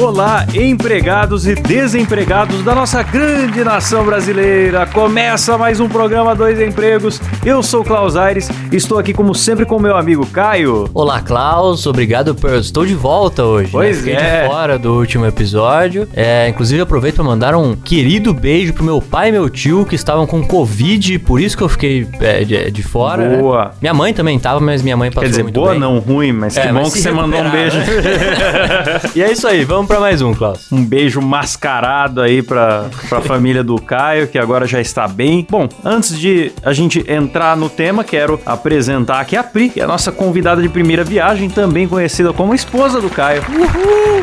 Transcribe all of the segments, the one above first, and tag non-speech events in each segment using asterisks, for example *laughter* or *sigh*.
Olá, empregados e desempregados da nossa grande nação brasileira. Começa mais um programa Dois Empregos. Eu sou Klaus Aires, estou aqui como sempre com meu amigo Caio. Olá, Klaus. Obrigado por. Estou de volta hoje. Pois né? Fiquei é. de fora do último episódio. É, inclusive, aproveito para mandar um querido beijo pro meu pai e meu tio que estavam com Covid, por isso que eu fiquei é, de, de fora. né? Boa. Minha mãe também tava, mas minha mãe passou Quer dizer, muito boa bem. não, ruim, mas que É, bom mas que você mandou um beijo. recuperaram. *laughs* *laughs* e é isso aí, vamos pra mais um, Klaus. Um beijo mascarado aí pra, pra família do Caio, que agora já está bem. Bom, antes de a gente entrar no tema, quero apresentar aqui a Pri, que é a nossa convidada de primeira viagem, também conhecida como esposa do Caio.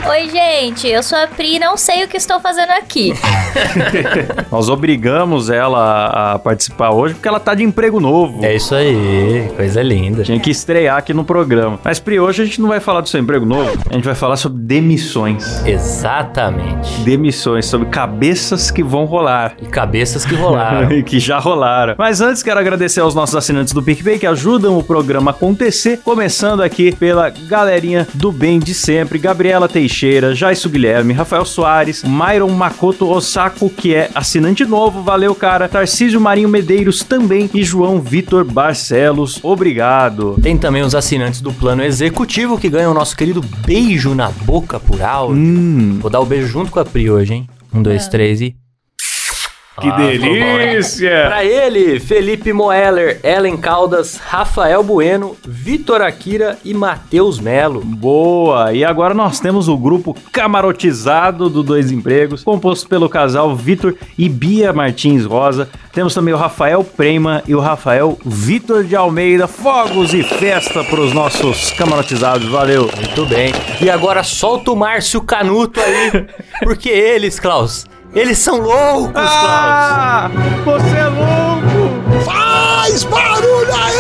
Oi, gente, eu sou a Pri, não sei o que estou fazendo aqui. *laughs* Nós obrigamos ela a a participar hoje porque ela tá de emprego novo. É isso aí, coisa linda. Tinha que estrear aqui no programa. Mas, Pri, hoje a gente não vai falar do seu emprego novo, a gente vai falar sobre demissões. Exatamente. Demissões, sobre cabeças que vão rolar. E cabeças que rolaram. *laughs* que já rolaram. Mas antes, quero agradecer aos nossos assinantes do PicPay que ajudam o programa a acontecer. Começando aqui pela galerinha do bem de sempre: Gabriela Teixeira, Jaisso Guilherme, Rafael Soares, Myron Makoto Osako, que é assinante novo, valeu, cara. Tarcísio Marinho Medeiros também e João Vitor Barcelos, obrigado. Tem também os assinantes do plano executivo que ganham o nosso querido beijo na boca por áudio. Hum, Vou dar o beijo junto com a Pri hoje, hein? Um, dois, três e. que Ah, delícia! Pra ele, Felipe Moeller, Ellen Caldas, Rafael Bueno, Vitor Akira e Matheus Melo. Boa! E agora nós temos o grupo camarotizado do Dois Empregos, composto pelo casal Vitor e Bia Martins Rosa. Temos também o Rafael Prema e o Rafael Vitor de Almeida. Fogos e festa para os nossos camarotizados. Valeu! Muito bem. E agora solta o Márcio Canuto aí, *laughs* porque eles, Klaus, eles são loucos, Klaus. Ah! Você é louco! Faz barulho aí!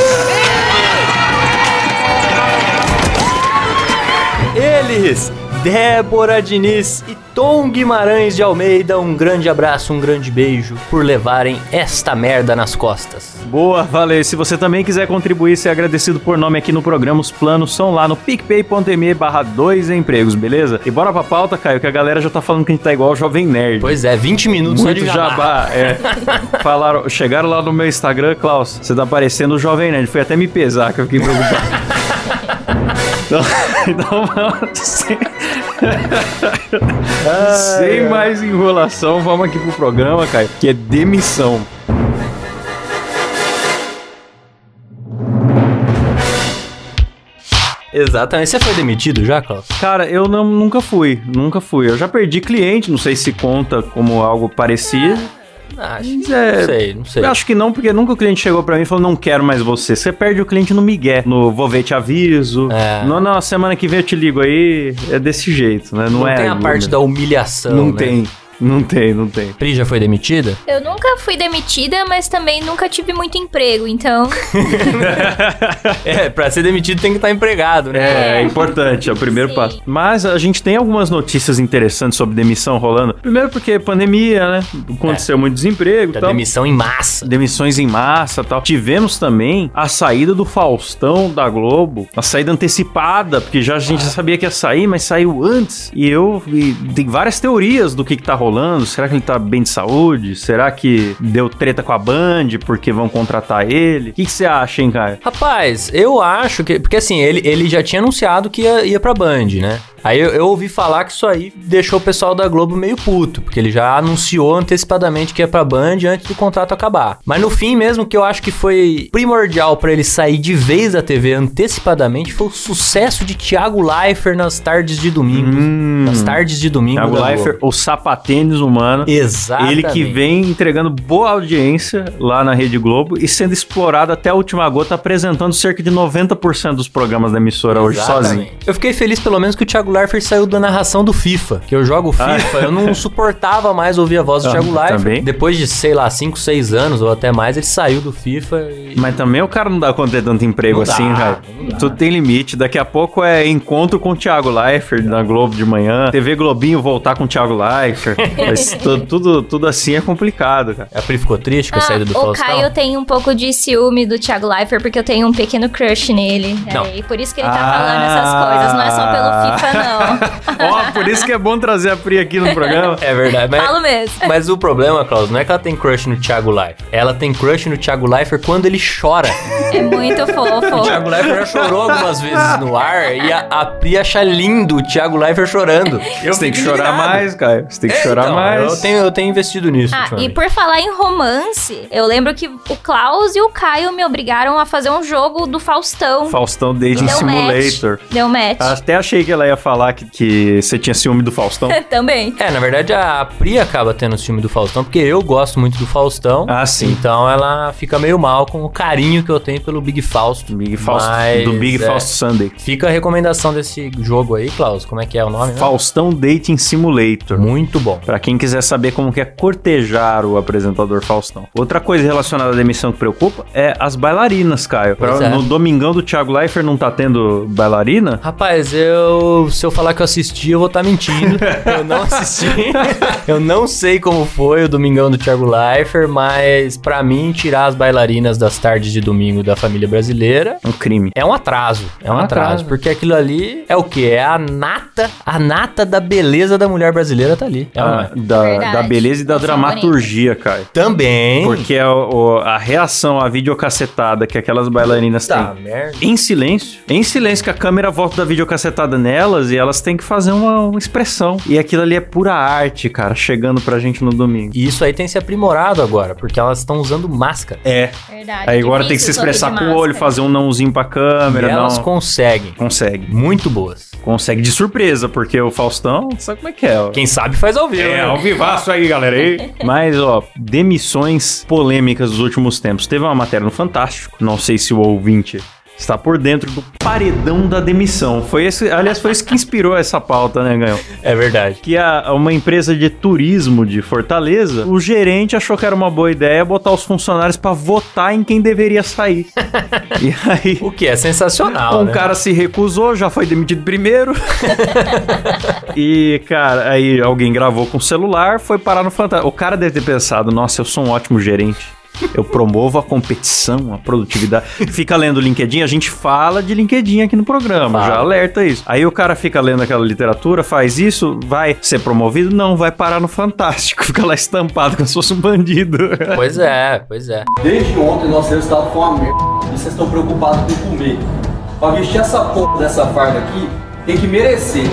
Eles, Débora Diniz e Tom Guimarães de Almeida, um grande abraço, um grande beijo por levarem esta merda nas costas. Boa, valeu. Se você também quiser contribuir ser agradecido por nome aqui no programa, os planos são lá no picpay.me barra dois empregos, beleza? E bora pra pauta, Caio, que a galera já tá falando que a gente tá igual o Jovem Nerd. Pois é, 20 minutos só Muito de jabá. jabá, é. *laughs* Falaram, chegaram lá no meu Instagram, Klaus, você tá parecendo o Jovem Nerd. Foi até me pesar que eu fiquei preocupado. *laughs* Então, *laughs* então vamos sem, sem mais enrolação, vamos aqui pro programa, Caio, que é demissão. Exatamente. Você foi demitido já, Klaus? Cara, eu não, nunca fui, nunca fui. Eu já perdi cliente, não sei se conta como algo parecido. Acho é, Não sei, não sei. Eu acho que não, porque nunca o cliente chegou pra mim e falou, não quero mais você. Você perde o cliente no migué, no vou ver te aviso. É. Não, não, semana que vem eu te ligo aí. É desse jeito, né? Não, Não, é. tem a parte da humilhação, Não né? tem, não tem, não tem. Pri já foi demitida? Eu nunca fui demitida, mas também nunca tive muito emprego, então. *laughs* É, pra ser demitido tem que estar empregado, né? É, é importante, é o primeiro Sim. passo. Mas a gente tem algumas notícias interessantes sobre demissão rolando. Primeiro porque pandemia, né? Aconteceu muito desemprego e Da tal. demissão em massa. Demissões em massa e tal. Tivemos também a saída do Faustão da Globo. A saída antecipada, porque já a gente já sabia que ia sair, mas saiu antes. E eu. E tem várias teorias do que, que tá rolando. Será que ele tá bem de saúde? Será que deu treta com a Band porque vão contratar ele? O que, você acha, hein, cara? Rapaz, eu acho que. Porque assim, ele, ele já tinha anunciado que ia, ia pra Band, né? Aí eu, eu ouvi falar que isso aí deixou o pessoal da Globo meio puto, porque ele já anunciou antecipadamente que ia pra Band antes do contrato acabar. Mas no fim mesmo, que eu acho que foi primordial pra ele sair de vez da TV antecipadamente foi o sucesso de Thiago Leifert nas tardes de domingo. Hum. Nas tardes de domingo. Thiago Leifert, o sapatênis tênis humano. Exatamente. Ele que vem entregando boa audiência lá na Rede Globo e sendo explorado até a última gota, apresentando cerca de 90% dos programas da emissora hoje Exatamente. sozinho. Eu fiquei feliz pelo menos que o Thiago Leifert saiu da narração do FIFA. Que eu jogo FIFA, eu não *laughs* suportava mais ouvir a voz do Ah, Thiago Leifert. também. Depois de, sei lá, 5, 6 anos ou até mais, ele saiu do FIFA e... Mas também o cara não dá conta de tanto emprego Não assim, dá, dá. Tudo tem limite. Daqui a pouco é encontro com o Thiago Leifert na Globo de manhã. TV Globinho voltar com o Thiago Leifert. Mas *laughs* tu- tudo, tudo assim é complicado, cara. A Pri ficou triste com a Ah, saída do o Faustão? Caio tem um pouco de ciúme do Thiago Leifert, porque eu tenho um pequeno crush nele. Não. É, e por isso que ele tá Ah. falando essas coisas. Não é só pelo FIFA, não. *laughs* Ó, por isso que é bom trazer a Pri aqui no programa. É verdade, mas... Falo mesmo. Mas o problema, Klaus, não é que ela tem crush no Thiago Leifert. Ela tem crush no Thiago Leifert quando ele chora. É muito O fofo. Thiago Leifert já chorou algumas vezes no ar e a, a Pri acha lindo o Thiago Leifert chorando. Você tem que chorar mais, cara. Você tem que É, chorar então, mais. Eu tenho, eu tenho investido nisso. Ah, e por falar em romance, eu lembro que o Klaus e o Caio me obrigaram a fazer um jogo do Faustão. Faustão Dating Deu Simulator. match. Deu match. Até achei que ela ia falar que, que você tinha ciúme do Faustão. *laughs* Também. É, na verdade a Pri acaba tendo o filme do Faustão, porque eu gosto muito do Faustão. Ah, sim. Então ela fica meio mal com o carinho que eu tenho pelo Big Fausto. Big Fausto, Mas, do Big é, Fausto Sunday. Fica a recomendação desse jogo aí, Klaus. Como é que é o nome? né? Faustão Dating Simulator. Muito bom. Pra quem quiser saber como que é cortejar o apresentador Faustão. Outra coisa relacionada à demissão que preocupa é as bailarinas, Caio. Pra- é. No domingão do Thiago Leifert não tá tendo bailarina? Rapaz, eu. Se eu falar que eu assisti, eu vou estar mentindo. *laughs* eu não assisti. eu não sei como foi o domingão do Thiago Leifert, mas pra mim, tirar as bailarinas das tardes de domingo da família brasileira Um crime. é um atraso. É um um atraso. atraso. Porque aquilo ali é o quê? É a nata, a nata da beleza da mulher brasileira tá ali. É ou não Da, da beleza e da dramaturgia, Caio. Também. Porque a, a reação à videocassetada que aquelas bailarinas Tá, têm merda. em silêncio, em silêncio, que a câmera volta da videocassetada nelas e elas têm que fazer uma, uma expressão. E aquilo ali é pura arte, cara, chegando pra gente no domingo. E isso aí tem se aprimorado agora, porque elas estão usando máscara. É. Verdade. Aí agora tem que se expressar com o olho, fazer um nãozinho pra E câmera, elas não. conseguem. Consegue. Muito boas. Consegue de surpresa, porque o Faustão, sabe como é que é? ó. Quem sabe faz ao vivo. É, né? ao vivaço aí, galera. aí. Mas, ó, demissões polêmicas dos últimos tempos. Teve uma matéria no Fantástico, não sei se o ouvinte está por dentro do paredão da demissão. Foi esse, aliás, foi isso que inspirou essa pauta, né, Ganhão? É verdade. Que a, uma empresa de turismo de Fortaleza, o gerente achou que era uma boa ideia botar os funcionários pra votar em quem deveria sair. *laughs* e aí, O que é sensacional, um né? cara se recusou, já foi demitido primeiro. *laughs* e, cara, aí alguém gravou com o celular, foi parar no Fantástico. O cara deve ter pensado, nossa, eu sou um ótimo gerente. Eu promovo a competição, a produtividade. Fica lendo o LinkedIn, a gente fala de LinkedIn aqui no programa, Fala. já alerta isso. Aí o cara fica lendo aquela literatura, faz isso, vai ser promovido? Não, vai parar no Fantástico. *laughs* Fica lá estampado como se fosse um bandido. Pois é, pois é. Desde ontem nosso resultado foi uma merda e vocês estão preocupados com comer. Pra vestir essa porra dessa farda aqui, tem que merecer.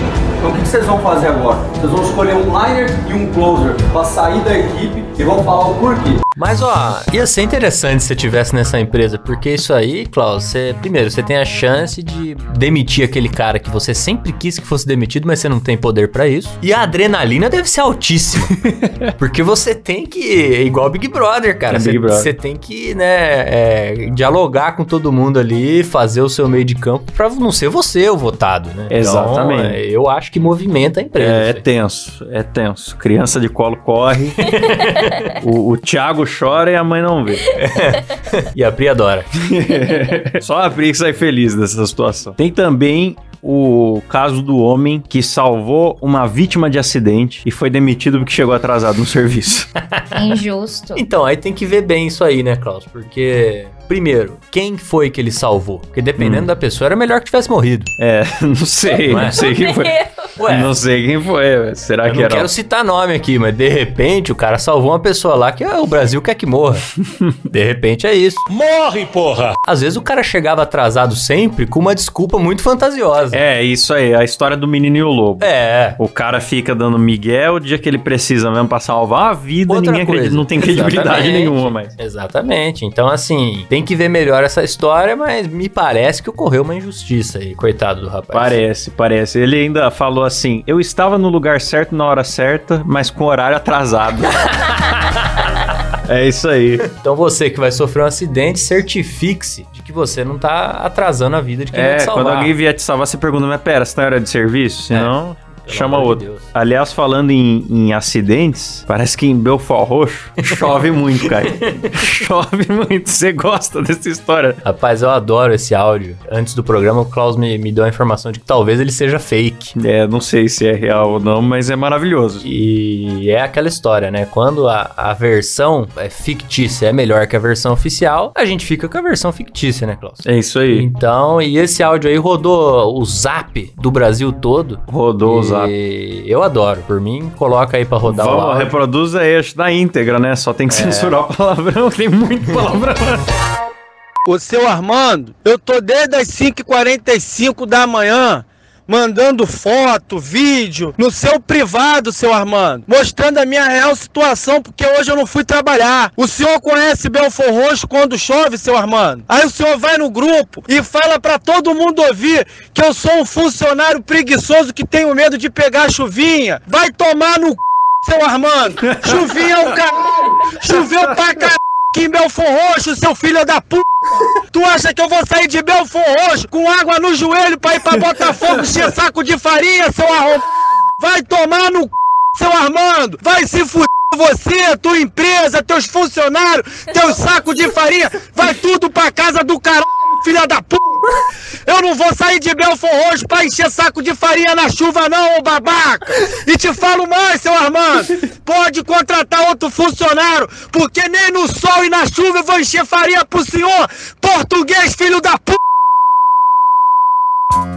Então o que vocês vão fazer agora? Vocês vão escolher um liner e um closer pra sair da equipe e vão falar o porquê. Mas ó, ia ser interessante se você tivesse nessa empresa, porque isso aí, Klaus, você, primeiro, você tem a chance de demitir aquele cara que você sempre quis que fosse demitido, mas você não tem poder pra isso. E a adrenalina deve ser altíssima. *laughs* porque você tem que, igual Big Brother, cara, É você, Big Brother. você tem que, né, é, dialogar com todo mundo ali, fazer o seu meio de campo pra não ser você o votado, né? Então, Exatamente. é, eu acho que movimenta a empresa. É, é tenso, é tenso. Criança de colo corre. *laughs* o, o Thiago chora e a mãe não vê. E a Pri adora. *laughs* Só a Pri que sai feliz dessa situação. Tem também o caso do homem que salvou uma vítima de acidente e foi demitido porque chegou atrasado no serviço. *laughs* Injusto. Então, aí tem que ver bem isso aí, né, Klaus? Porque, primeiro, quem foi que ele salvou? Porque dependendo da pessoa, era melhor que tivesse morrido. É, não sei, Não é? não sei quem foi. Ué, Não sei quem foi, será eu que não era? quero citar nome aqui, mas de repente o cara salvou uma pessoa lá que ah, o Brasil quer que morra. *laughs* de repente é isso. Morre, porra! Às vezes o cara chegava atrasado sempre com uma desculpa muito fantasiosa. É, isso aí, a história do menino e o lobo. É. O cara fica dando miguel o dia que ele precisa mesmo pra salvar a vida, Outra ninguém acredita, coisa. não tem credibilidade Exatamente. nenhuma mais. Exatamente. Então, assim, tem que ver melhor essa história, mas me parece que ocorreu uma injustiça aí, coitado do rapaz. Parece, parece. Ele ainda falou falou assim: Eu estava no lugar certo na hora certa, mas com horário atrasado. *laughs* é isso aí. Então você que vai sofrer um acidente, certifique-se de que você não tá atrasando a vida de quem vai É, te salvar. quando alguém vier te salvar, você pergunta, mas pera, você tá em hora de serviço? Senão, Pelo chama outro. Deus. Aliás, falando em, em acidentes, parece que em Belfort Roxo *laughs* chove muito, cara. chove muito. Você gosta dessa história? Rapaz, eu adoro esse áudio. Antes do programa, o Klaus me, me deu a informação de que talvez ele seja fake. É, não sei se é real ou não, mas é maravilhoso. E é aquela história, né? Quando a, a versão é fictícia é melhor que a versão oficial, a gente fica com a versão fictícia, né, Klaus? É isso aí. Então, e esse áudio aí rodou o zap do Brasil todo. Rodou o E zap. Eu adoro. Por mim, coloca aí pra rodar o Vamos, áudio. reproduz aí, acho, na íntegra, né? Só tem que censurar o palavrão, *laughs* tem muito palavrão. Ô seu Armando, eu tô desde as 5h45 da manhã mandando foto, vídeo no seu privado, seu Armando, mostrando a minha real situação, porque hoje eu não fui trabalhar. O senhor conhece Belfor Roxo quando chove, seu Armando? Aí o senhor vai no grupo e fala pra todo mundo ouvir que eu sou um funcionário preguiçoso que tenho medo de pegar chuvinha. Vai tomar no c... seu Armando. Chuvinha é o caralho. Choveu pra caralho aqui em Belfor Roxo, seu filho da puta. Tu acha que eu vou sair de Belfor Roxo com água no joelho pra ir pra Botafogo encher saco de farinha, seu arrombado? Vai tomar no c... seu Armando! Vai se fuder você, tua empresa, teus funcionários, teus sacos de farinha! Vai tudo pra casa do caralho, filha da puta! Eu não vou sair de Belfor Roxo pra encher saco de farinha na chuva não, ô babaca! E te falo mais, seu Armando! Pode contratar outro funcionário, porque nem no sol e na chuva eu vou encher farinha pro senhor! Português, filho da puta!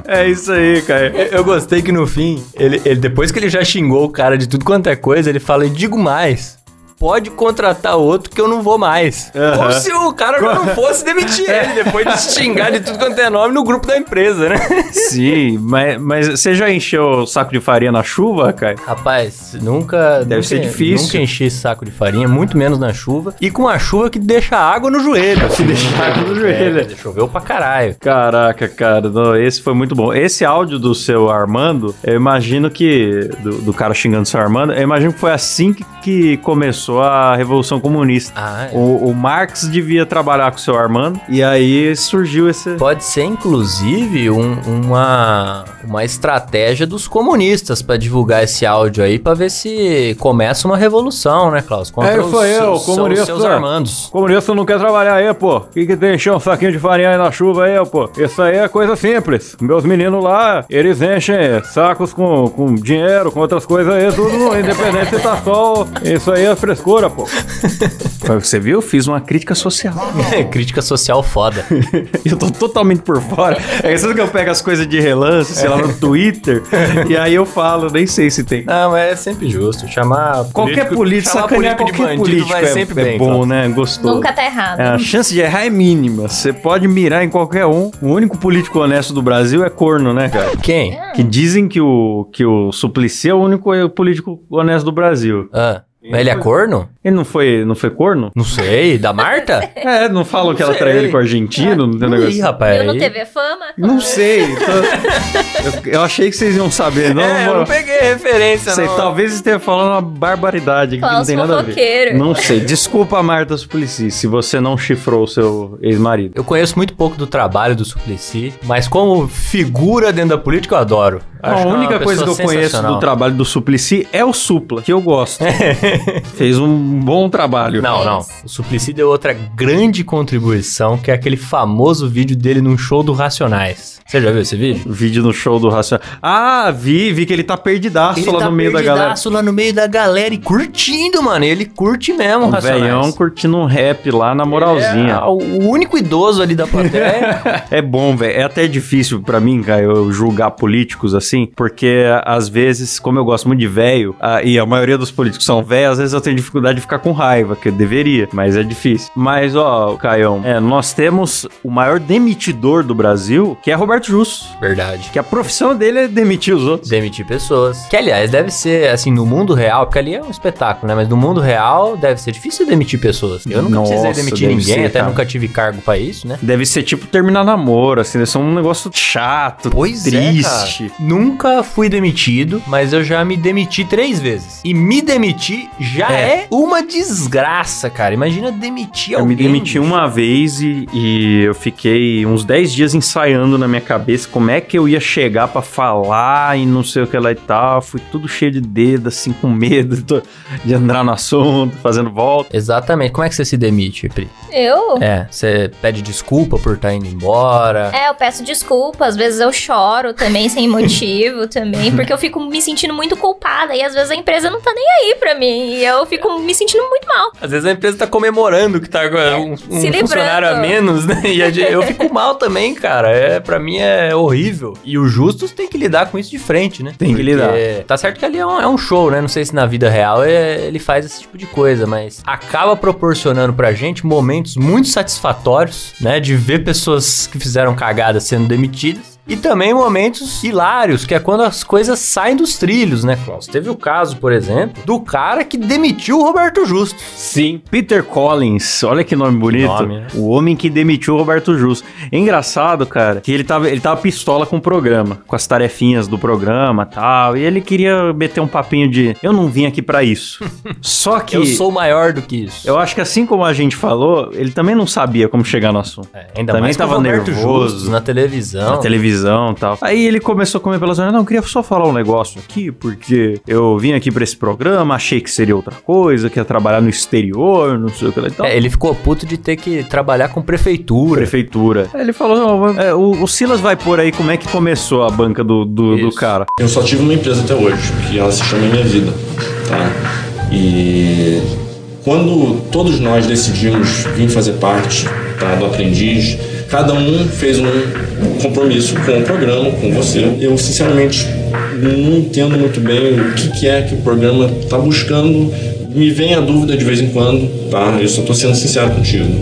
É isso aí, cara. Eu eu gostei que no fim, ele, ele- depois que ele já xingou o cara de tudo quanto é coisa, ele fala: e digo mais. Pode contratar outro que eu não vou mais. Aham. Como se o cara já não fosse demitir ele depois de *laughs* xingar de tudo quanto é nome no grupo da empresa, né? Sim, mas, mas você já encheu o saco de farinha na chuva, cara? Rapaz, nunca. Deve nunca- ser difícil. Nunca enchi esse saco de farinha, muito menos na chuva. E com a chuva que deixa água no joelho. *laughs* assim. deixa água no joelho. É, choveu pra caralho. Caraca, cara, não, esse foi muito bom. Esse áudio do seu Armando, eu imagino que. Do, do cara xingando o seu Armando, eu imagino que foi assim que, que começou a Revolução Comunista. Ah, é. O, o Marx devia trabalhar com o seu Armando, e aí surgiu esse. Pode ser, inclusive, um- uma, uma estratégia dos comunistas pra divulgar esse áudio aí, pra ver se começa uma revolução, né, Klaus? Contra É, isso aí, seus- o seus- comunista. seus armandos. Comunista não quer trabalhar aí, pô. O que, que tem encher um saquinho de farinha aí na chuva aí, pô? Isso aí é coisa simples. Meus meninos lá, eles enchem sacos com, com dinheiro, com outras coisas aí, tudo independente se tá sol. Isso aí é frescura, pô. *laughs* Você viu? Fiz uma crítica social. Crítica social foda. *laughs* Eu tô totalmente por fora. É que que eu pego as coisas de relance, sei lá, no Twitter, e aí eu falo, nem sei se tem. Não, mas é sempre justo. Chamar Qualquer político, chamar sacanear político de qualquer bandido político vai é, sempre é bem, bom, Klaus. né? Gostoso. Nunca tá errado. É, a chance de errar é mínima. Você pode mirar em qualquer um. O único político honesto do Brasil é corno, né, cara? Quem? Que dizem que o, que o Suplicy é o único político honesto do Brasil. Ah, mas ele é corno? Ele não foi, não foi corno? Não sei. Da Marta? *laughs* É, não falam que ela traiu ele com o argentino? Não tem um Ih, negócio. rapaz. No aí- TV Fama? Não sei. *laughs* tô- eu, eu achei que vocês iam saber. Não, É, eu não peguei referência, sei, não. talvez esteja falando uma barbaridade que não tem nada a ver. fofoqueiro. Não sei. Desculpa, Marta Suplicy, se você não chifrou o seu ex-marido. Eu conheço muito pouco do trabalho do Suplicy, mas como figura dentro da política eu adoro. Acho a que é uma única coisa que eu conheço do trabalho do Suplicy é o Supla, que eu gosto. *laughs* *laughs* Fez um bom trabalho. Não, não. O Suplicy deu outra grande contribuição, que é aquele famoso vídeo dele num show do Racionais. Você já viu esse vídeo? Vídeo no show do Racional. Ah, vi, vi que ele tá perdidaço Ele lá tá no meio da galera. perdidaço lá no meio da galera e curtindo, mano. Ele curte mesmo, O Racionais. velhão curtindo um rap lá na moralzinha. É, o único idoso ali da plateia. É *laughs* bom, velho. É até difícil pra mim, cara, eu julgar políticos assim, porque às vezes, como eu gosto muito de velho, ah, e a maioria dos políticos são velhos, às vezes eu tenho dificuldade de ficar com raiva, que eu deveria, mas é difícil. Mas, ó, Caião, é, nós temos o maior demitidor do Brasil, que é Roberto Justo. Verdade. Que a profissão dele é demitir os outros. Demitir pessoas. Que, aliás, deve ser, assim, no mundo real, porque ali é um espetáculo, né? Mas no mundo real, deve ser difícil demitir pessoas. Eu nunca Nossa, precisei demitir ninguém, ser, até cara. nunca tive cargo pra isso, né? Deve ser tipo terminar namoro, assim, deve ser um negócio chato, Pois é, triste. cara. nunca fui demitido, mas eu já me demiti três vezes. E me demitir já é, uma desgraça, cara. Imagina demitir Eu me alguém. demiti bicho. uma vez e, e eu fiquei uns 10 dias ensaiando na minha cabeça como é que eu ia chegar pra falar e não sei o que lá e tal. Fui tudo cheio de dedo, assim, com medo *laughs* de- de entrar no assunto, fazendo volta. Exatamente. Como é que você se demite, Pri? Eu? É, você pede desculpa por estar indo embora. É, eu peço desculpa, às vezes eu choro também sem motivo também, *laughs* porque eu fico me sentindo muito culpada e às vezes a empresa não tá nem aí pra mim e eu fico me sentindo muito mal. Às vezes a empresa tá comemorando que tá agora um, um funcionário a menos, né? E eu fico mal também, cara. É, pra mim é horrível. E o Justus tem que lidar com isso de frente, né? Tem que lidar. Tá certo que ali é um, é um show, né? Não sei se na vida real é- ele faz esse tipo de coisa, mas acaba proporcionando pra gente momentos muito satisfatórios, né? De ver pessoas que fizeram cagada sendo demitidas. E também momentos hilários, que é quando as coisas saem dos trilhos, né, Klaus? Teve o caso, por exemplo, do cara que demitiu o Roberto Justo. Sim. Peter Collins, olha que nome bonito. nome, né? O homem que demitiu o Roberto Justo. É engraçado, cara, que ele tava, ele tava pistola com o programa, com as tarefinhas do programa e tal. E ele queria meter um papinho de eu não vim aqui pra isso. *laughs* Só que. Eu sou maior do que isso. Eu acho que assim como a gente falou, ele também não sabia como chegar no assunto. É, ainda Também mais com o tava Roberto nervoso. Justus na televisão. Na televisão e tal. Aí ele começou a comer pelas orelhas. Não, eu queria só falar um negócio aqui, porque eu vim aqui pra esse programa, achei que seria outra coisa, que ia trabalhar no exterior, não sei o que lá e tal. É, ele ficou puto de ter que trabalhar com prefeitura. Prefeitura. Aí ele falou: não, é, o, o Silas vai pôr aí como é que começou a banca do, do, do cara. Eu só tive uma empresa até hoje, que ela se chama Minha Vida, tá? E quando todos nós decidimos vir fazer parte tá, do Aprendiz, cada um fez um compromisso com o programa, com você. Eu, sinceramente, não entendo muito bem o que, que é que o programa está buscando. Me vem a dúvida de vez em quando, tá? Eu só estou sendo sincero contigo.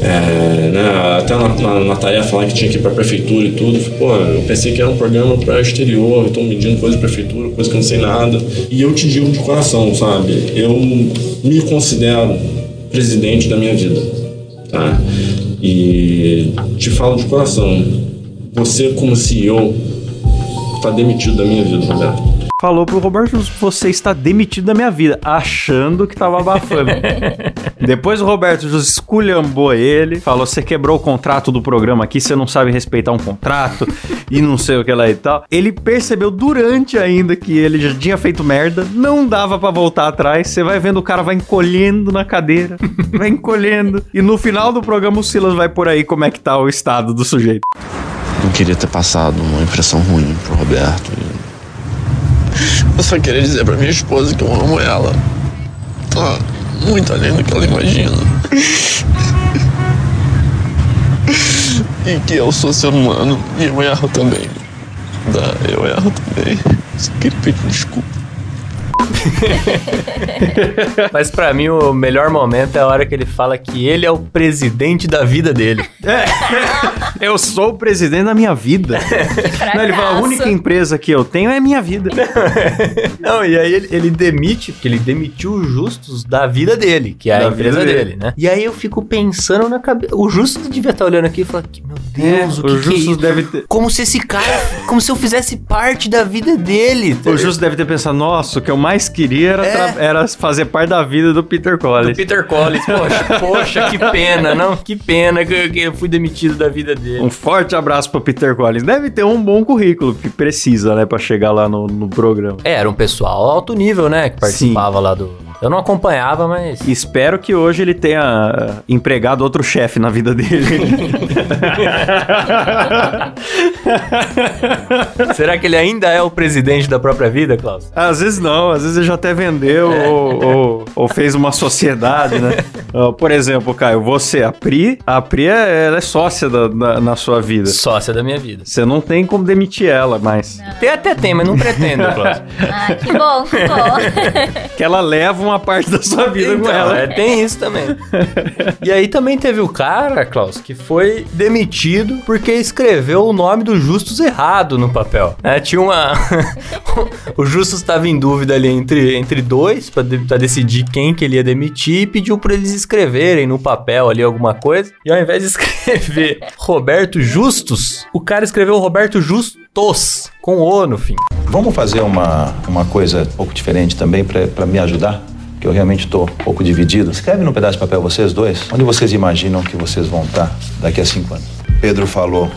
É, né, até na, na, na tarefa lá que tinha que ir pra prefeitura e tudo, pô, eu pensei que era um programa para exterior, estão medindo coisa de prefeitura, coisa que eu não sei nada. E eu te digo de coração, sabe? Eu me considero presidente da mina vida, tá? E te falo de coração, você como CEO tá demitido da minha vida, Roberto. Falou pro Roberto: você está demitido da minha vida, achando que tava abafando. *laughs* Depois o Roberto Jus esculhambou ele, falou: você quebrou o contrato do programa aqui, você não sabe respeitar um contrato e não sei o que lá e tal. Ele percebeu durante ainda que ele já tinha feito merda, não dava pra voltar atrás. Você vai vendo o cara vai encolhendo na cadeira, *laughs* vai encolhendo. E no final do programa o Silas vai por aí como é que tá o estado do sujeito. Não queria ter passado uma impressão ruim pro Roberto. Eu só queria dizer pra minha esposa que eu amo ela. Tá muito além do que ela imagina. *laughs* E que eu sou ser humano e eu erro também. Tá, eu erro também. Só queria pedir desculpa. *laughs* Mas pra mim o melhor momento é a hora que ele fala que ele é o presidente da vida dele. *laughs* Eu sou o presidente da minha vida. Não, ele fala, a única empresa que eu tenho é a minha vida. Não, e aí ele, ele demite, porque ele demitiu o Justus da vida dele, que é a Da empresa vida dele. dele. né? E aí eu fico pensando na cabeça. O Justus devia estar olhando aqui e falar: que, meu Deus, o que, o que é deve ter. Como se esse cara. Como se eu fizesse parte da vida dele. O Justus deve ter pensado, nossa, o que eu mais queria era, tra- era fazer parte da vida do Peter É. Do Collins. Peter Collins, poxa, *laughs* poxa, que pena, não? Que pena que eu, que eu fui demitido da vida dele. Um forte abraço pro Peter Collins. Deve ter um bom currículo que precisa, né, pra chegar lá no, no programa. É, era um pessoal alto nível, né? Que participava lá do. Eu não acompanhava, mas. Espero que hoje ele tenha ah, empregado outro chefe na vida dele. *laughs* Será que ele ainda é o presidente da própria vida, Klaus? Às vezes não, às vezes ele já até vendeu ou, ou- ou fez uma sociedade, né? *laughs* Por exemplo, Caio, você, a Pri, a Pri é, ela é sócia da- da- na sua vida. Sócia da minha vida. Você não tem como demitir ela, mas Tem até tem, mas não pretendo, *laughs* Klaus. Ah, que bom, que bom. que ela leva uma parte da sua vida com Então, ela. é, tem isso também. e aí também teve o cara, Klaus, que foi demitido porque escreveu o nome do Justus errado no papel. É, tinha uma. *laughs* o Justus estava em dúvida ali entre, entre dois pra, de- decidir quem que ele ia demitir e pediu pra eles escreverem no papel ali alguma coisa. E ao invés de escrever *laughs* Roberto Justus, o cara escreveu Roberto Justo. Jostos, com O no fim. Vamos fazer uma, uma coisa um pouco diferente também para me ajudar? Que eu realmente estou um pouco dividido. Escreve num pedaço de papel vocês dois, onde vocês imaginam que vocês vão estar daqui a cinco anos. Pedro falou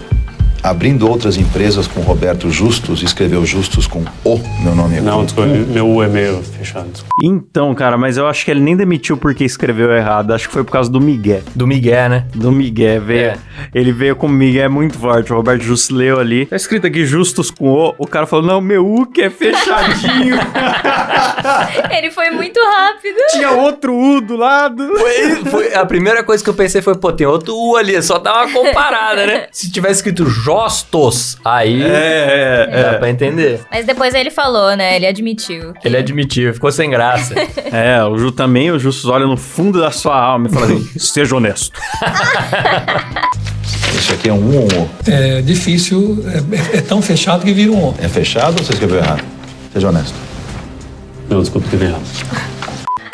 abrindo outras empresas com Roberto Justus, escreveu Justus com O, meu nome é Não, desculpa, meu U é meio fechado. Então, cara, mas eu acho que ele nem demitiu porque escreveu errado. Acho que foi por causa do Miguel. Do Miguel, né? Do Miguel, veio. É. Ele veio com o Miguel muito forte. O Roberto Justus leu ali. Tá escrito aqui Justus com O. O cara falou: não, meu U que é fechadinho. *laughs* Ele foi muito rápido. Tinha outro U do lado. Foi, foi- a primeira coisa que eu pensei foi, pô, tem outro U ali, é só dar uma comparada, né? *laughs* Se tivesse escrito Jostos, aí É, é, dá é. pra entender. Mas depois ele falou, né? Ele admitiu. que- Ele admitiu, ficou sem graça. *laughs* É, o Ju também, o Justus olha no fundo da sua alma e fala assim: *laughs* seja honesto. *laughs* Isso aqui é um ou um O? É difícil, é, é tão fechado que vira um O. É fechado ou você escreveu errado? Seja honesto. Não, desculpa, escrevi errado.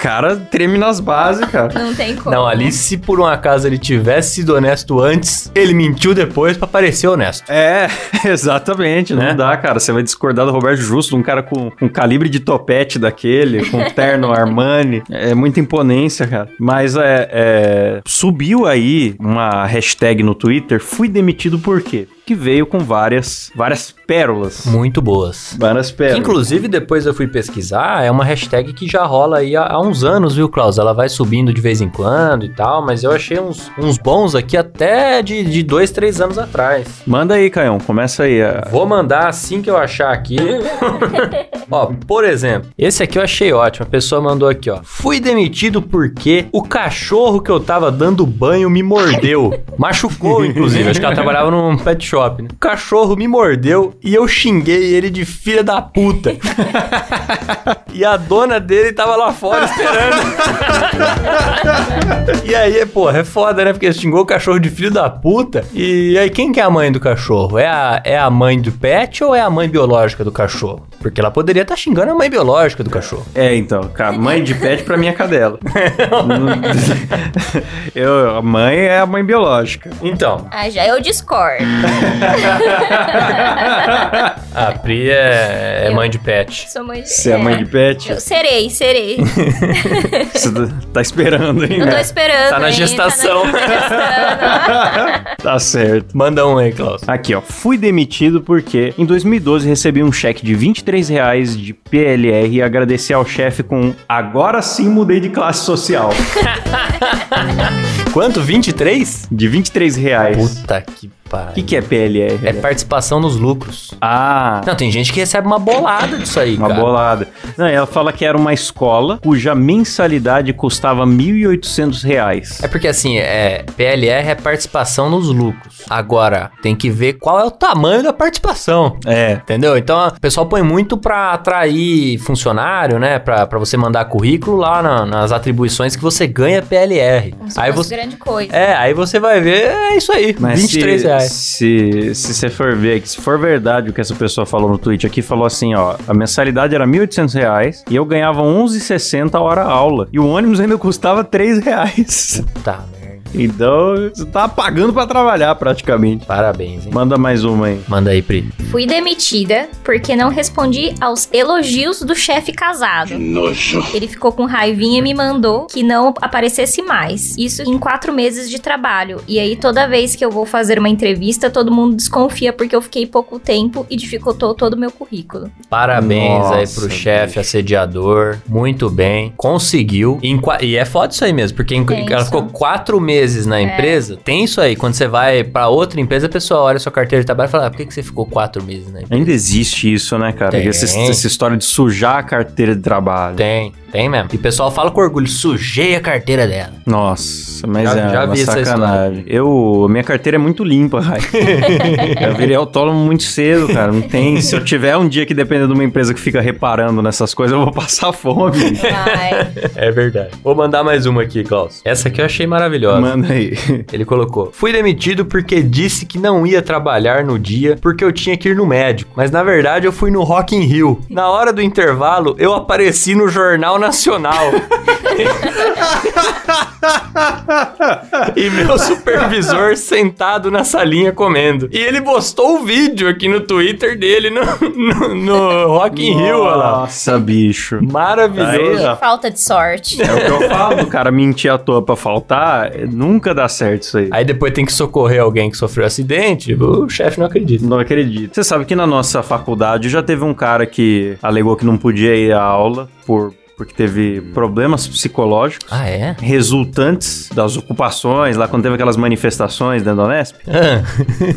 Cara, treme nas bases, cara. Não tem como. Não, ali se por um acaso ele tivesse sido honesto antes, ele mentiu depois pra parecer honesto. É, *laughs* exatamente. Não Né? dá, cara. Você vai discordar do Roberto Justo, um cara com, com calibre de topete daquele, com *laughs* terno Armani. É muita imponência, cara. Mas é, é, subiu aí uma hashtag no Twitter, fui demitido por quê? Que veio com várias, várias pérolas. Muito boas. Várias pérolas. Inclusive, depois eu fui pesquisar, é uma hashtag que já rola aí há, há uns anos, viu, Klaus? Ela vai subindo de vez em quando e tal, mas eu achei uns, uns bons aqui até de, de dois, três anos atrás. Manda aí, Caião. Começa aí. a- Vou mandar assim que eu achar aqui. *laughs* ó, por exemplo, esse aqui eu achei ótimo. A pessoa mandou aqui, ó. Fui demitido porque o cachorro que eu tava dando banho me mordeu. Machucou, inclusive. Acho que ela trabalhava num pet shop, né? O cachorro me mordeu e eu xinguei ele de filha da puta. *laughs* e a dona dele tava lá fora esperando. *laughs* e aí, porra, é foda, né? Porque xingou o cachorro de filho da puta. E aí, quem que é a mãe do cachorro? É a, é a mãe do pet ou é a mãe biológica do cachorro? Porque ela poderia estar xingando a mãe biológica do cachorro. É, então, cara, mãe de pet pra mim é cadela. *laughs* eu, a mãe é a mãe biológica. Então, Ah, já eu discordo. *laughs* a Pri é, é mãe de pet. Sou mãe de... Você é mãe de pet? Eu serei, serei. *laughs* Você tá esperando Eu tô ainda. esperando. Tá na hein, gestação. Tá na, tá. *laughs* Tá certo. Manda um aí, Klaus. Aqui, ó. Fui demitido porque em 2012 recebi um cheque de 23 reais de PLR e agradeci ao chefe com agora sim mudei de classe social. Quanto? 23? De 23 reais. Puta que pariu. O que, que é PLR? É participação nos lucros. Ah, Não, tem gente que recebe uma bolada disso aí, uma cara. bolada. Não, ela fala que era uma escola cuja mensalidade custava 1.800 reais. É porque assim, é, PLR é participação nos lucros. Agora, tem que ver qual é o tamanho da participação. É. Entendeu? Então, o pessoal põe muito pra atrair funcionário, né? Pra, pra você mandar currículo lá na- nas atribuições que você ganha PLR. Como Aí você. grande coisa. É, aí você vai ver, é isso aí, Mas 23 se, reais. Se, se você for ver, aqui, se for verdade o que essa pessoa falou no tweet aqui, falou assim, ó, a mensalidade era 1.800 reais e eu ganhava 11,60 a hora aula. E o ônibus ainda custava 3 reais. Tá, merda. Então, você tá pagando pra trabalhar praticamente. Parabéns, hein? Manda mais uma aí. Manda aí, Pri. Fui demitida porque não respondi aos elogios do chefe casado. Nojo. Ele ficou com raivinha e me mandou que não aparecesse mais. Isso em quatro meses de trabalho. E aí, toda vez que eu vou fazer uma entrevista, todo mundo desconfia porque eu fiquei pouco tempo e dificultou todo o meu currículo. Parabéns aí Nossa, pro chefe assediador. Muito bem. Conseguiu. E é foda isso aí mesmo, porque ela ficou quatro meses na É. empresa. Tem isso aí. Quando você vai pra outra empresa, a pessoa olha sua carteira de trabalho e fala: ah, por que, que você ficou quatro meses na empresa? Ainda existe isso, né, cara? Tem. Essa, essa história de sujar a carteira de trabalho. Tem, tem mesmo. E o pessoal fala com orgulho: sujei a carteira dela. Nossa, mas Já- é já uma vi essa sacanagem. Eu, minha carteira é muito limpa, *laughs* Rai. eu virei autônomo muito cedo, cara. Não tem. Se eu tiver um dia que depender de uma empresa que fica reparando nessas coisas, eu vou passar fome. Vai. É verdade. Vou mandar mais uma aqui, Klaus. Essa aqui eu achei maravilhosa. Manda aí. *laughs* Ele colocou: Fui demitido porque disse que não ia trabalhar no dia porque eu tinha que ir no médico. Mas na verdade eu fui no Rock in Rio. Na hora do intervalo, eu apareci no Jornal Nacional. *laughs* e meu supervisor sentado na salinha comendo. E ele postou o vídeo aqui no Twitter dele no, no, no Rock in Rio, olha lá. Nossa, bicho. Maravilhoso. Aí. Falta de sorte. É o que eu falo, o cara mentir à toa pra faltar, nunca dá certo isso aí. Aí depois tem que socorrer alguém que sofreu acidente, o chefe não acredita. Não acredito. Você sabe que na nossa faculdade já teve um cara que alegou que não podia ir à aula por porque teve problemas psicológicos Ah, é? resultantes das ocupações, lá quando teve aquelas manifestações dentro da Unesp. *laughs* Ah,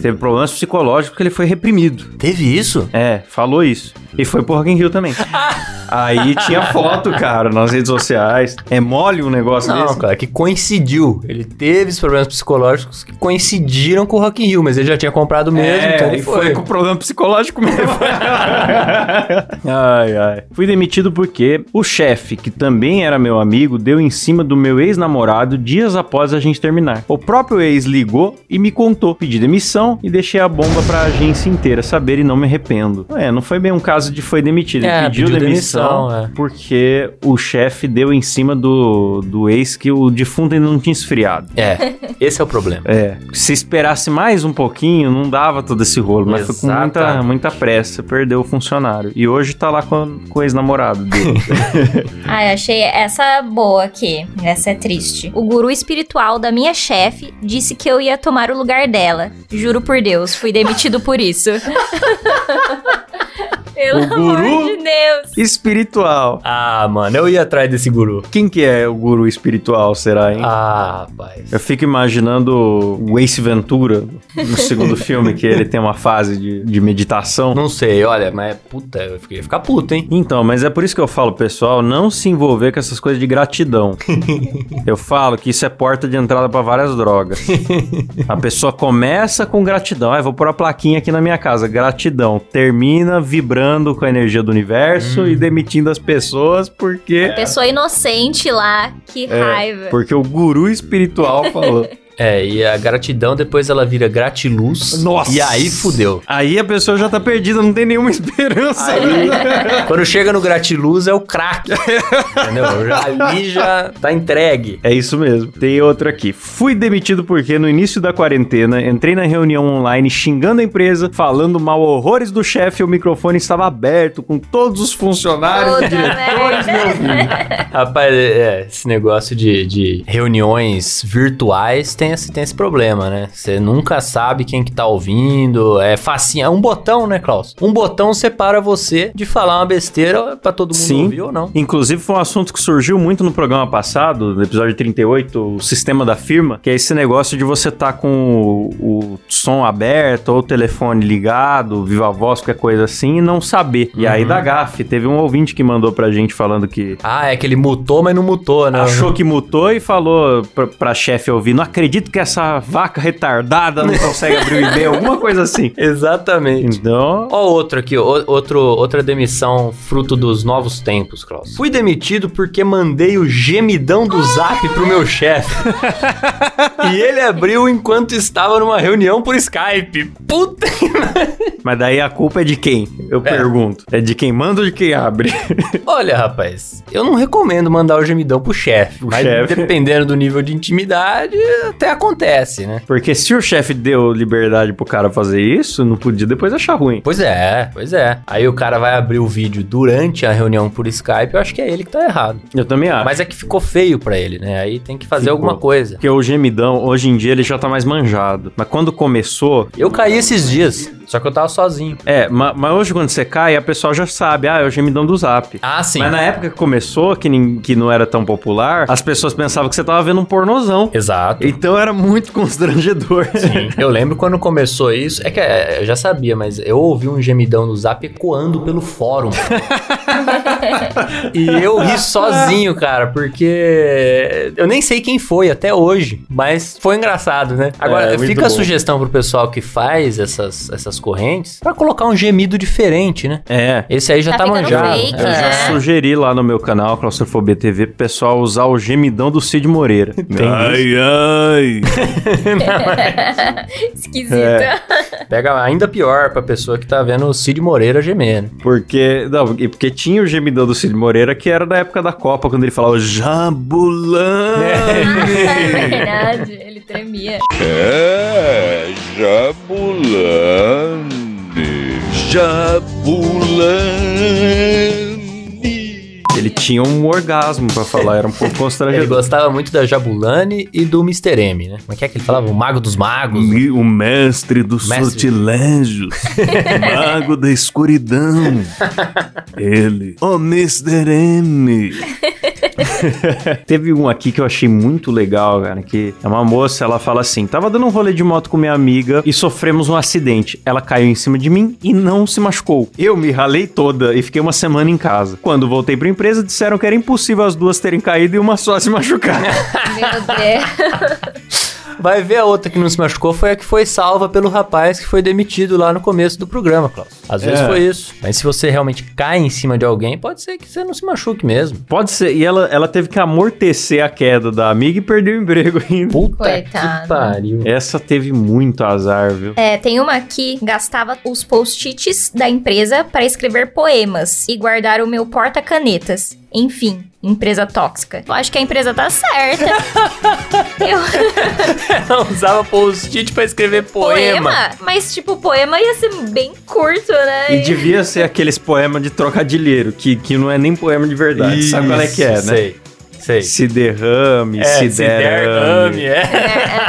Teve problemas psicológicos porque ele foi reprimido. teve isso? É, falou isso. E foi pro Rock in Rio também. *laughs* Aí tinha foto, cara, nas redes sociais. É mole um negócio Não, desse? cara, que coincidiu. Ele teve os problemas psicológicos que coincidiram com o Rock in Rio, mas ele já tinha comprado mesmo, É, então ele foi. foi com problema psicológico mesmo. *laughs* ai, ai. Fui demitido porque o chefe, que também era meu amigo, deu em cima do meu ex-namorado dias após a gente terminar. O próprio ex ligou e me contou. Pedi demissão e deixei a bomba pra agência inteira saber e não me arrependo. É, não foi bem um caso de foi demitido. Ele É, pediu, pediu demissão, demissão, é. porque o chefe deu em cima do, do ex que o defunto ainda não tinha esfriado. É, *laughs* esse é o problema. É, se esperasse mais um pouquinho, não dava todo esse rolo, mas foi com muita, muita pressa, perdeu o funcionário. E hoje tá lá com, com o ex-namorado dele. *laughs* Ai, achei essa boa aqui. Essa é triste. O guru espiritual da minha chefe disse que eu ia tomar o lugar dela. Juro por Deus, fui demitido por isso. *laughs* Pelo O amor guru? de Deus. espiritual. Ah, mano, eu ia atrás desse guru. Quem que é o guru espiritual, será, hein? Ah, rapaz. Eu fico imaginando o Ace Ventura no segundo *laughs* filme, que ele tem uma fase de, de meditação. Não sei, olha, mas puta, eu ia ficar puto, hein? Então, mas é por isso que eu falo, pessoal, não se envolver com essas coisas de gratidão. *laughs* eu falo que isso é porta de entrada pra várias drogas. *laughs* A pessoa começa com gratidão. Ah, eu vou pôr a plaquinha aqui na minha casa, gratidão. Termina vibrando com a energia do universo e demitindo as pessoas porque Pessoa inocente lá, que é, raiva. porque o guru espiritual falou. *laughs* É, e a gratidão depois ela vira gratiluz. Nossa. E aí fudeu. Aí a pessoa já tá perdida, não tem nenhuma *laughs* esperança. Aí, quando chega no gratiluz é o crack. entendeu? Já- ali já tá entregue. É isso mesmo. Tem outro aqui. Fui demitido porque no início da quarentena entrei na reunião online xingando a empresa, falando mal horrores do chefe e o microfone estava aberto com todos os funcionários e Puta diretores me ouvindo. Rapaz, é, esse negócio de, de reuniões virtuais tem esse, tem esse problema, né? Você nunca sabe quem que tá ouvindo. É facinho. É um botão, né, Klaus? Um botão separa você de falar uma besteira pra todo mundo Sim. ouvir ou não. Inclusive foi um assunto que surgiu muito no programa passado, no episódio 38, o sistema da firma, que é esse negócio de você tá com o, o som aberto ou o telefone ligado, viva voz, qualquer coisa assim, e não saber. E aí da GAF, teve um ouvinte que mandou pra gente falando que Ah, é que ele mutou, mas não mutou, né? Achou que mutou e falou pra, pra chefe ouvir: Não acredito que essa vaca retardada não consegue abrir o e-mail, alguma coisa assim. *laughs* Exatamente. Então. Ó, outro aqui, ó, outro, outra demissão fruto dos novos tempos, Klaus. Fui demitido porque mandei o gemidão do zap pro meu chefe. *laughs* e ele abriu enquanto estava numa reunião por Skype. Puta que Mas daí a culpa é de quem? Eu pergunto. É de quem manda ou de quem abre? *laughs* Olha, rapaz, eu não recomendo mandar o gemidão pro chefe. Mas chefe. dependendo do nível de intimidade, até acontece, né? Porque se o chefe deu liberdade pro cara fazer isso, não podia depois achar ruim. Pois é, pois é. Aí o cara vai abrir o vídeo durante a reunião por Skype, eu acho que é ele que tá errado. Eu também acho. Mas é que ficou feio pra ele, né? Aí tem que fazer Ficou. alguma coisa. Porque o gemidão, hoje em dia, ele já tá mais manjado. Mas quando começou. Eu caí esses dias, só que eu tava sozinho. É, ma- mas, hoje quando você cai, a pessoa já sabe, ah, é o gemidão do zap. Ah, sim. Mas na época que começou, que, nin- que não era tão popular, as pessoas pensavam que você tava vendo um pornozão. Exato. Então era muito *laughs* constrangedor. Sim. Eu lembro quando começou isso, é que é, eu já sabia, mas eu ouvi um gemidão no zap ecoando pelo fórum. *laughs* e eu ri sozinho, cara, porque eu nem sei quem foi até hoje, mas foi engraçado, né? Agora, É, fica a bom. sugestão pro pessoal que faz essas, essas correntes pra colocar um gemido diferente, né? É. Esse aí já Tá tá, manjado. fake, Eu É. já sugeri lá no meu canal, Claustrofobia TV, pro pessoal usar o gemidão do Cid Moreira. *laughs* Tem ai, ai. *laughs* *laughs* Esquisita. É. Pega ainda pior pra pessoa que tá vendo o Cid Moreira gemer, né? Porque, não, porque tinha o gemidão gemidão do Cid Moreira, que era da época da Copa, quando ele falava Jabulani. É verdade, ele tremia. É, Jabulani, Jabulani. Ele tinha um orgasmo pra falar, era um pouco Ele constrangedor. gostava muito da Jabulani e do Mr. M, né? Como é que é que ele falava? O Mago dos Magos. Mi- O mestre dos Mestre. sortilégios, *laughs* mago da escuridão. Ele, o Mr. M. *laughs* Teve um aqui que eu achei muito legal, cara, que é uma moça, ela fala assim: tava dando um rolê de moto com minha amiga e sofremos um acidente. Ela caiu em cima de mim e não se machucou. Eu me ralei toda e fiquei uma semana em casa. Quando voltei pra empresa, disseram que era impossível as duas terem caído e uma só se machucar. *laughs* Meu Deus. Vai ver a outra que não se machucou foi a que foi salva pelo rapaz que foi demitido lá no começo do programa, Klaus. Às vezes É. foi isso. Mas se você realmente cai em cima de alguém, pode ser que você não se machuque mesmo. Pode ser. E ela, ela teve que amortecer a queda da amiga e perdeu o emprego ainda. Puta Coitado. que pariu. Essa teve muito azar, viu? É, tem uma que gastava os post-its da empresa para escrever poemas e guardar o meu porta-canetas. Enfim, empresa tóxica. Eu acho que a empresa tá certa. *laughs* Eu... *laughs* Ela usava post-it pra escrever poema. Poema? Mas, tipo, o poema ia ser bem curto, né? E devia ser aqueles poemas de trocadilheiro, que, que não é nem poema de verdade. Sabe qual é que é, né? Sei, sei. Se derrame, É, se, se derrame. derrame, é.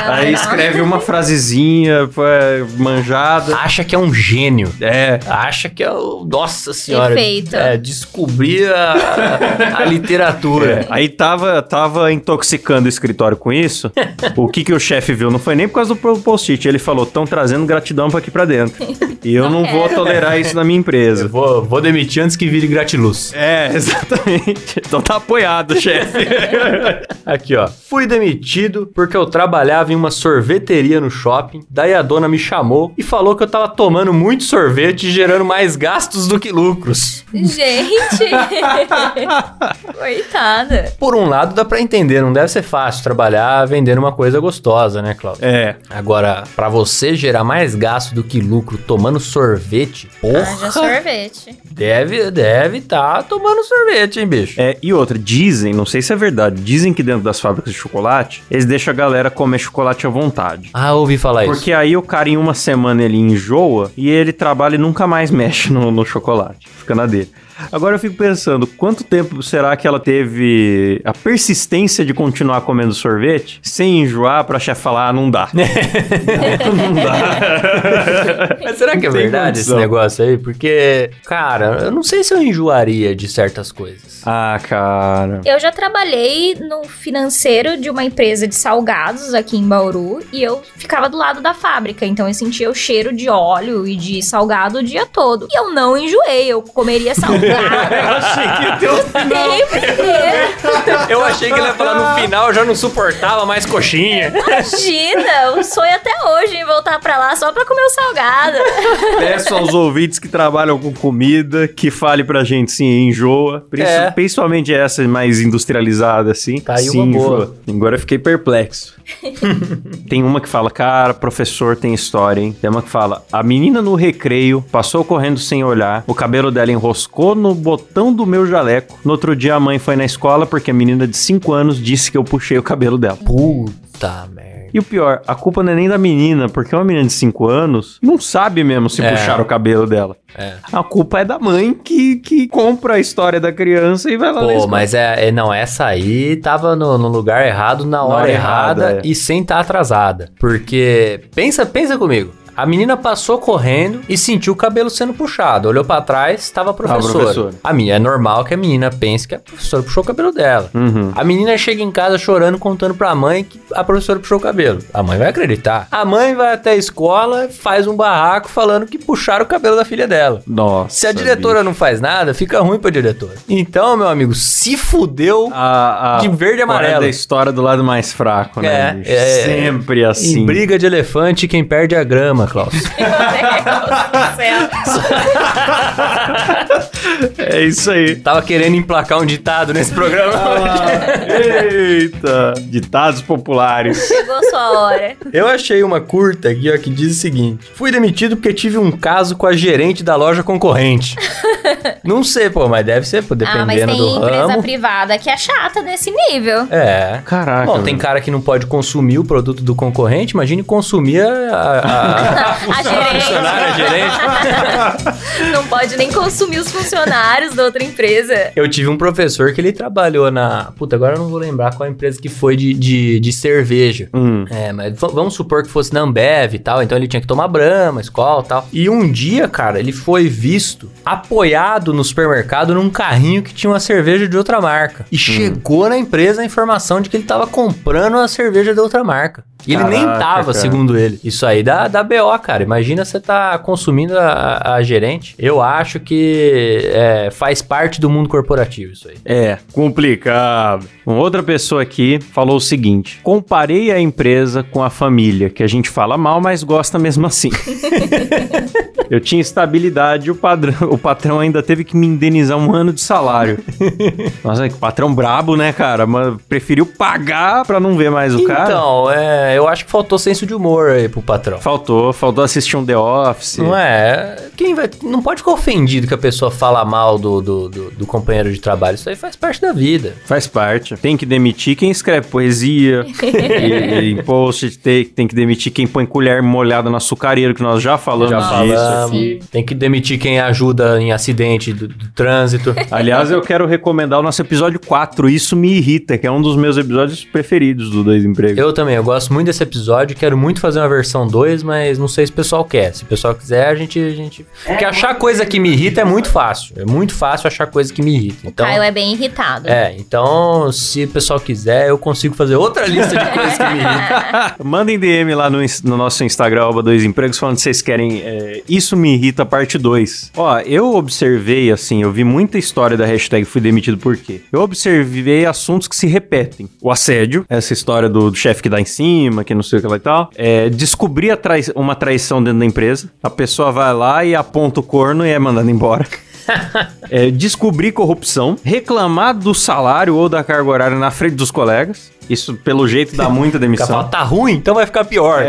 Aí escreve uma frasezinha manjada. Acha que é um gênio. É. Acha que é o. Nossa senhora. Perfeito. É, descobrir a, a literatura. É, Aí tava, tava intoxicando o escritório com isso. *laughs* o que que o chefe viu? Não foi nem por causa do po- post-it. Ele falou, estão trazendo gratidão pra aqui pra dentro. E eu não, vou quero. tolerar isso na minha empresa. Vou, vou demitir antes que vire gratiluz. É, *laughs* exatamente. Então tá apoiado, chefe. *laughs* Aqui, ó. Fui demitido porque eu trabalhava em uma sorveteria no shopping. Daí a dona me chamou e falou que eu tava tomando muito sorvete e gerando mais gastos do que lucros. Gente! *laughs* Coitada. Por um lado, dá pra entender, não deve ser fácil trabalhar vendendo uma coisa gostosa, né, Cláudio? É. Agora, pra você gerar mais gasto do que lucro tomando sorvete, porra, sorvete. deve deve tá tomando sorvete, hein, bicho? É, e outra, dizem, não sei se é verdade, dizem que dentro das fábricas de chocolate, eles deixam a galera comer chocolate à vontade. Ah, ouvi falar isso. Porque aí o cara em uma semana ele enjoa e ele trabalha e nunca mais mexe no, no chocolate. Fica na dele. Agora eu fico pensando, quanto tempo será que ela teve a persistência de continuar comendo sorvete sem enjoar pra chefe falar, ah, não dá. *laughs* não dá. *laughs* Mas será que é verdade esse negócio aí? Porque, cara, eu não sei se eu enjoaria de certas coisas. Ah, cara. Eu já trabalhei no financeiro de uma empresa de salgados aqui em Bauru e eu ficava do lado da fábrica, então eu sentia o cheiro de óleo e de salgado o dia todo. E eu não enjoei, eu comeria salgado. *laughs* Eu achei que ia ter um inteiro. Eu achei que ele ia falar no final, já não suportava mais coxinha. Imagina, o sonho até hoje em voltar pra lá só pra comer o salgado. Peço aos ouvintes que trabalham com comida que fale pra gente se enjoa. É. Principalmente essa mais industrializada, assim. Tá aí Sim, uma boa. enjoa. Agora eu fiquei perplexo. *laughs* tem uma que fala, cara, professor tem história, hein? Tem uma que fala, a menina no recreio passou correndo sem olhar, o cabelo dela enroscou no botão do meu jaleco. No outro dia a mãe foi na escola porque a menina de 5 anos disse que eu puxei o cabelo dela. Puta merda. E o pior, a culpa não é nem da menina, porque uma menina de 5 anos não sabe mesmo se É. puxar o cabelo dela. É. A culpa é da mãe que, que compra a história da criança e vai lá na Pô, mas é, é- não, essa aí tava no, no lugar errado, na hora, hora errada, errada, é. e sem estar atrasada. Porque, pensa, pensa comigo. A menina passou correndo e sentiu o cabelo sendo puxado. Olhou pra trás, tava a professora. professora. A minha, é normal que a menina pense que a professora puxou o cabelo dela. Uhum. A menina chega em casa chorando, contando pra mãe que a professora puxou o cabelo. A mãe vai acreditar. A mãe vai até a escola, faz um barraco falando que puxaram o cabelo da filha dela. Nossa. Se a diretora não faz nada, fica ruim pra diretora. Então, meu amigo, se fudeu a, a de verde e amarelo. da história do lado mais fraco, né? É, bicho? é, Sempre assim. Em briga de elefante, quem perde é a grama, Klaus. Meu Deus do céu. É isso aí. Tava querendo emplacar um ditado nesse programa. Eita! Ditados populares. Chegou sua hora. Eu achei uma curta aqui, ó, que diz o seguinte: Fui demitido porque tive um caso com a gerente da loja concorrente. *laughs* Não sei, pô, mas deve ser, pô, ah, mas dependendo tem do empresa ramo. privada que é chata nesse nível. É. Caraca. Bom, tem cara que não pode consumir o produto do concorrente, imagine consumir a, a, a- *laughs* A gerente. funcionária, a gerente. *laughs* Não pode nem consumir os funcionários da outra empresa. Eu tive um professor que ele trabalhou na. Puta, agora eu não vou lembrar qual empresa que foi de, de, de cerveja. Hum. É, mas vamos supor que fosse na Ambev e tal, então ele tinha que tomar Brahma, Skol e tal. E um dia, cara, ele foi visto apoiado no supermercado num carrinho que tinha uma cerveja de outra marca. E chegou na empresa a informação de que ele tava comprando uma cerveja de outra marca. E ele nem Caraca, tava, cara. segundo ele. Isso aí dá, dá BO, cara. Imagina você tá consumindo a, a gerente. Eu acho que é, faz parte do mundo corporativo isso aí. É, complicado. Uma outra pessoa aqui falou o seguinte: comparei a empresa com a família, que a gente fala mal, mas gosta mesmo assim. *laughs* Eu tinha estabilidade e o, padrão, o patrão ainda teve que me indenizar um ano de salário. Nossa, que patrão brabo, né, cara? Mas preferiu pagar pra não ver mais o cara. Então, é, eu acho que faltou senso de humor aí pro patrão. Faltou, faltou assistir um The Office. Não é? Quem vai. Não pode ficar ofendido que a pessoa fala mal do, do, do, do companheiro de trabalho. Isso aí faz parte da vida. Faz parte. Tem que demitir quem escreve poesia. *laughs* e, e em post tem, tem que demitir quem põe colher molhada no açucareiro, que nós já falamos Já disso falamos. Tem que demitir quem ajuda em acidente do, do trânsito. *laughs* Aliás, eu quero recomendar o nosso episódio 4, Isso Me Irrita, que é um dos meus episódios preferidos do Dois Empregos. Eu também, eu gosto muito desse episódio, quero muito fazer uma versão 2, mas não sei se o pessoal quer. Se o pessoal quiser, a gente. A gente... Porque achar coisa que me irrita é muito fácil. É muito fácil achar coisa que me irrita. Então, Caio é bem irritado. é, então, se o pessoal quiser, eu consigo fazer outra lista de coisas que me irritam. *laughs* Mandem DM lá no, no nosso Instagram, arroba Dois Empregos, falando que vocês querem é, Isso Me Irrita parte 2. Ó, eu observei, assim, eu vi muita história da hashtag Fui Demitido Por quê? Eu observei assuntos que se repetem. O assédio, essa história do, do chefe que dá em cima, que não sei o que lá e tal. É, descobrir a trai- uma traição dentro da empresa. A pessoa vai lá e aponta o corno e é mandada embora. É, descobrir corrupção, reclamar do salário ou da carga horária na frente dos colegas. Isso, pelo jeito, dá muita demissão. falando, tá ruim, então vai ficar pior.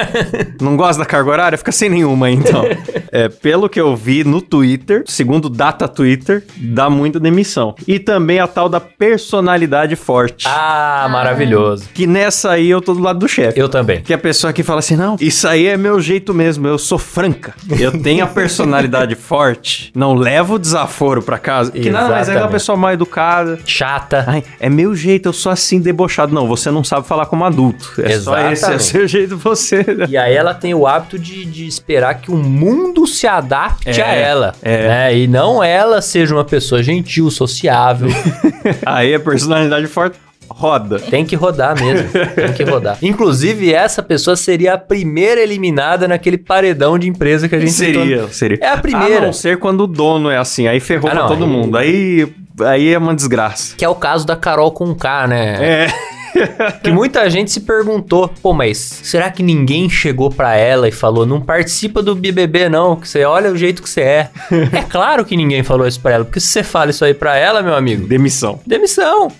*laughs* Não gosta da carga horária? Fica sem nenhuma, então. *laughs* é, pelo que eu vi no Twitter, segundo Data Twitter, dá muita demissão. E também a tal da personalidade forte. Ah, maravilhoso. Que nessa aí eu tô do lado do chefe. Eu também. Que é a pessoa que fala assim: não, isso aí é meu jeito mesmo, eu sou franca. Eu tenho a personalidade *laughs* forte, não levo desaforo pra casa. Que nada mais é aquela Exatamente. pessoa mal educada. Chata. Ai, é meu jeito, eu sou assim debochado. Não, você não sabe falar como adulto. É só esse, é o Exatamente. seu jeito você. E aí ela tem o hábito de, de esperar que o mundo se adapte É, a ela. é. né? E não ela seja uma pessoa gentil, sociável. *laughs* Aí a personalidade forte roda. Tem que rodar mesmo. Tem que rodar. Inclusive, essa pessoa seria a primeira eliminada naquele paredão de empresa que a gente Seria, citou. seria. É a primeira. A não ser quando o dono é assim, aí ferrou Ah, pra não, todo aí- mundo. Aí, aí é uma desgraça. Que é o caso da Carol com K, né? É. *laughs* Que muita gente se perguntou, pô, mas será que ninguém chegou pra ela e falou, não participa do BBB não, que você olha o jeito que você é. *laughs* é claro que ninguém falou isso pra ela, porque se você fala isso aí pra ela, meu amigo, Demissão. demissão.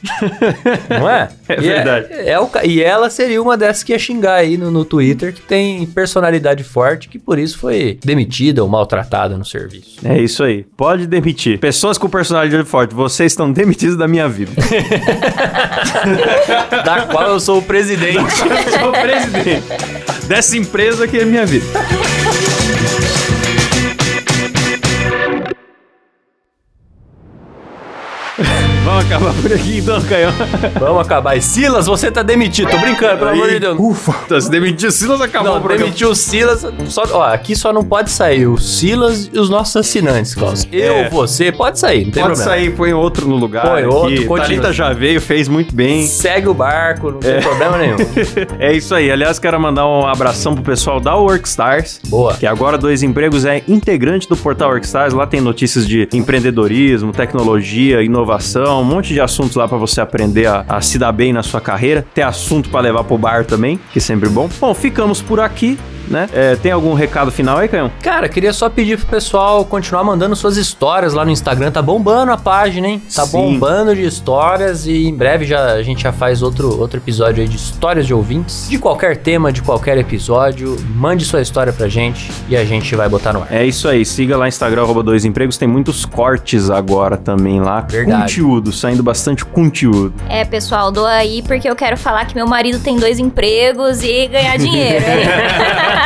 *laughs* não é? É E verdade. É, o ca- e ela seria uma dessas que ia xingar aí no, no Twitter, que tem personalidade forte, que por isso foi demitida ou maltratada no serviço. É isso aí. Pode demitir. Pessoas com personalidade forte, vocês estão demitidos da minha vida. Da qual eu sou o presidente. *laughs* Eu sou o presidente dessa empresa que é minha vida. Acabar por aqui então, Caio. Vamos acabar. E Silas, você tá demitido. Tô brincando, pelo amor de Deus. Ufa. Tá, se demitiu, Silas acabou Não, o programa. demitiu o Silas. Só, ó, aqui só não pode sair o Silas e os nossos assinantes, Klaus. Eu, É. você, pode sair, não tem Pode problema. sair, põe outro no lugar. Põe outro. Thalita já veio, fez muito bem. Segue o barco, não tem problema nenhum. *laughs* É isso aí. Aliás, quero mandar um abração pro pessoal da Workstars. Boa. Que agora Dois Empregos é integrante do portal Workstars. Lá tem notícias de empreendedorismo, tecnologia, inovação, um monte de assuntos lá pra você aprender a, a se dar bem na sua carreira. Tem assunto pra levar pro bar também, que é sempre bom. Bom, ficamos por aqui. Né? É, tem algum recado final aí, Canhão? Cara, queria só pedir pro pessoal continuar mandando suas histórias lá no Instagram. Tá bombando a página, hein? Tá Sim. bombando de histórias e em breve já, a gente já faz outro, outro episódio aí de histórias de ouvintes. De qualquer tema, de qualquer episódio. Mande sua história pra gente e a gente vai botar no ar. É isso aí, siga lá Instagram, arroba dois empregos, tem muitos cortes agora também lá. Verdade. Conteúdo, saindo bastante conteúdo. É, pessoal, dou aí porque eu quero falar que meu marido tem dois empregos e ganhar dinheiro. *laughs*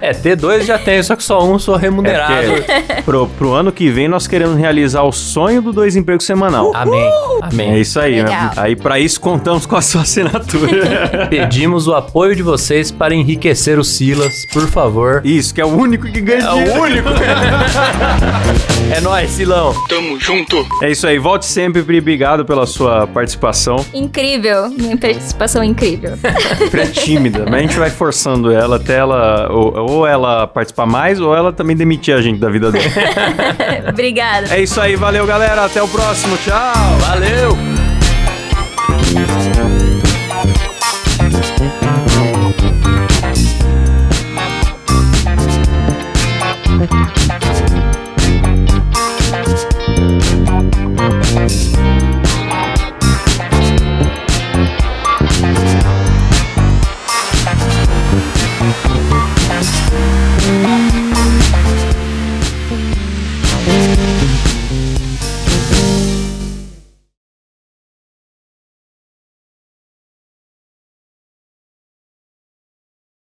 É, T2 já tem, só que só um sou remunerado. É pro, pro ano que vem nós queremos realizar o sonho do dois empregos semanal. Amém. Amém. É isso aí, né? Aí pra isso contamos com a sua assinatura. *laughs* Pedimos o apoio de vocês para enriquecer o Silas, por favor. isso, que é o único que ganha É dinheiro. o único. *laughs* é nóis, Silão. Tamo junto. É isso aí, volte sempre, Pri, obrigado pela sua participação. incrível. Minha participação é incrível. *laughs* Pri é tímida, mas a gente vai forçando ela até ela, ou, ou ela participar mais, ou ela também demitir a gente da vida dela. *laughs* Obrigada. é isso aí, valeu galera, até o próximo, tchau! Valeu.